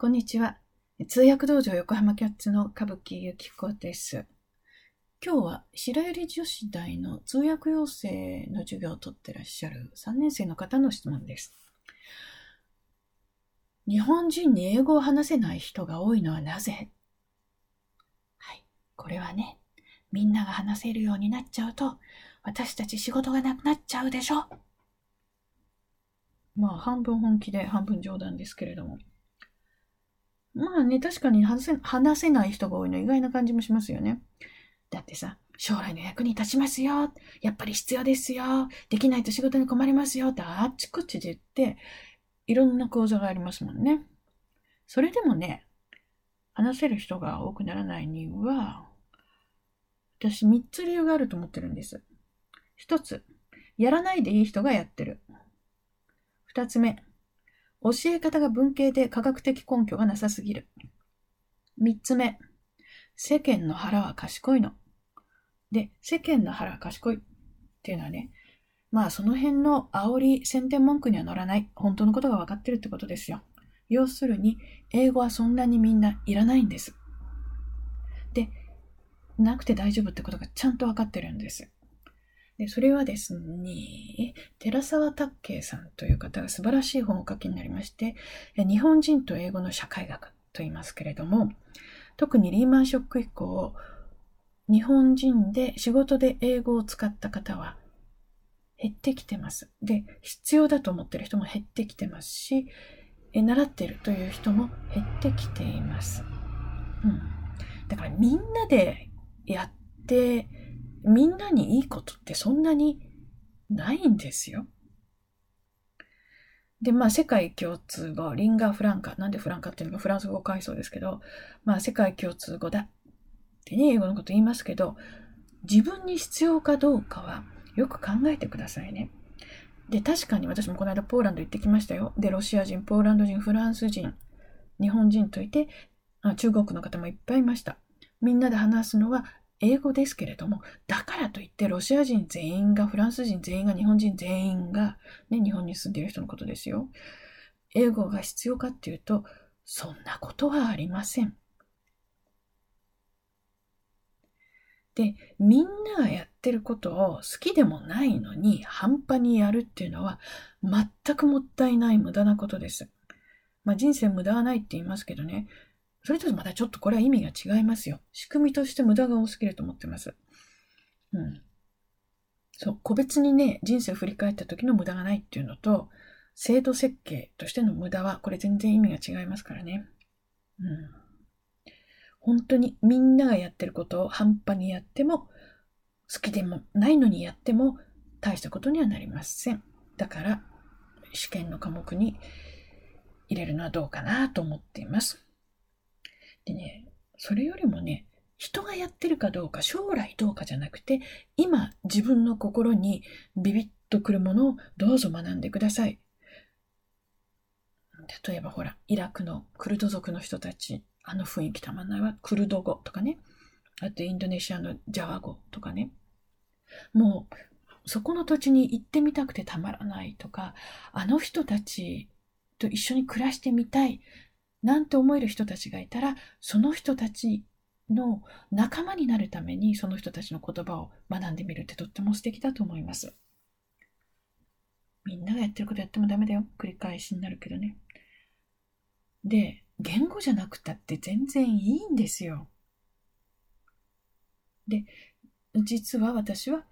こんにちは。通訳道場横浜キャッツの歌舞伎ゆきこです。今日は白百合女子大の通訳養成の授業をとってらっしゃる3年生の方の質問です。日本人に英語を話せない人が多いのはなぜ？はい。これはね、みんなが話せるようになっちゃうと、私たち仕事がなくなっちゃうでしょまあ、半分本気で半分冗談ですけれども。まあね、確かに話せ話せない人が多いの意外な感じもしますよね。だってさ、将来の役に立ちますよ。やっぱり必要ですよ。できないと仕事に困りますよ。ってあっちこっちで言って、いろんな講座がありますもんね。それでもね、話せる人が多くならないには、私3つ理由があると思ってるんです。1つ、やらないでいい人がやってる。2つ目、教え方が文系で科学的根拠がなさすぎる。三つ目、世間の腹は賢いの。で、世間の腹は賢いっていうのはね、まあその辺の煽り宣伝文句には乗らない。本当のことが分かってるってことですよ。要するに、英語はそんなにみんないらないんです。で、なくて大丈夫ってことがちゃんと分かってるんです。で、それはですね、寺沢拓慶さんという方が素晴らしい本を書きになりまして、日本人と英語の社会学と言いますけれども、特にリーマンショック以降、日本人で仕事で英語を使った方は減ってきてます。で、必要だと思ってる人も減ってきてますし、え習っているという人も減ってきています。うん。だからみんなでやってみんなにいいことってそんなにないんですよ。で、まあ、世界共通語、リンガフランカ。なんでフランカっていうのがフランス語回想ですけど、まあ、世界共通語だってね、英語のこと言いますけど、自分に必要かどうかはよく考えてくださいね。で、確かに私もこの間ポーランド行ってきましたよ。で、ロシア人、ポーランド人、フランス人、日本人といて、中国の方もいっぱいいました。みんなで話すのは英語ですけれども、だからといってロシア人全員が、フランス人全員が、日本人全員が、ね、日本に住んでいる人のことですよ。英語が必要かっていうと、そんなことはありません。で、みんながやってることを好きでもないのに半端にやるっていうのは全くもったいない無駄なことです。まあ人生無駄はないって言いますけどね、それとまたちょっとこれは意味が違いますよ。仕組みとして無駄が多すぎると思ってます。うん。そう、個別にね、人生を振り返った時の無駄がないっていうのと、制度設計としての無駄は、これ全然意味が違いますからね。うん。本当にみんながやってることを半端にやっても、好きでもないのにやっても、大したことにはなりません。だから、試験の科目に入れるのはどうかなと思っています。でね、それよりもね、人がやってるかどうか、将来どうかじゃなくて、今自分の心にビビッとくるものをどうぞ学んでください。例えばほら、イラクのクルド族の人たち、あの雰囲気たまんないわ。クルド語とかね。あとインドネシアのジャワ語とかね。もう、そこの土地に行ってみたくてたまらないとか、あの人たちと一緒に暮らしてみたい。なんて思える人たちがいたら、その人たちの仲間になるために、その人たちの言葉を学んでみるってとっても素敵だと思います。みんながやってることやってもダメだよ。繰り返しになるけどね。で、言語じゃなくたって全然いいんですよ。で、実は私は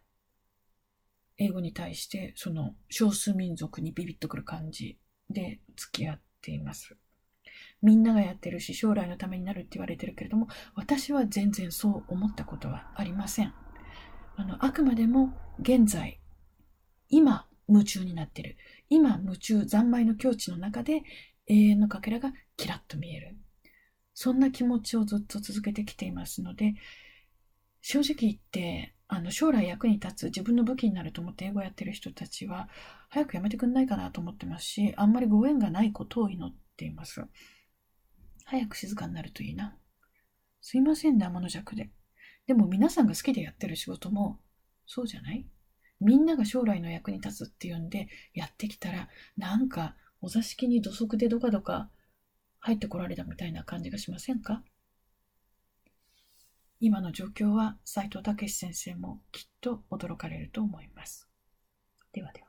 英語に対してその少数民族にビビッとくる感じで付き合っています。みんながやってるし、将来のためになるって言われてるけれども、私は全然そう思ったことはありません。あの、あくまでも現在、今、夢中になってる。今、夢中、三昧の境地の中で、永遠のかけらがキラッと見える。そんな気持ちをずっと続けてきていますので、正直言って、あの、将来役に立つ自分の武器になると思って英語やってる人たちは、早くやめてくんないかなと思ってますし、あんまりご縁がないことを祈っています。早く静かになるといいな。すいませんね、天の弱で。でも皆さんが好きでやってる仕事も、そうじゃない？みんなが将来の役に立つっていうんでやってきたら、なんかお座敷に土足でどかどか入ってこられたみたいな感じがしませんか？今の状況は斎藤武先生もきっと驚かれると思います。ではでは。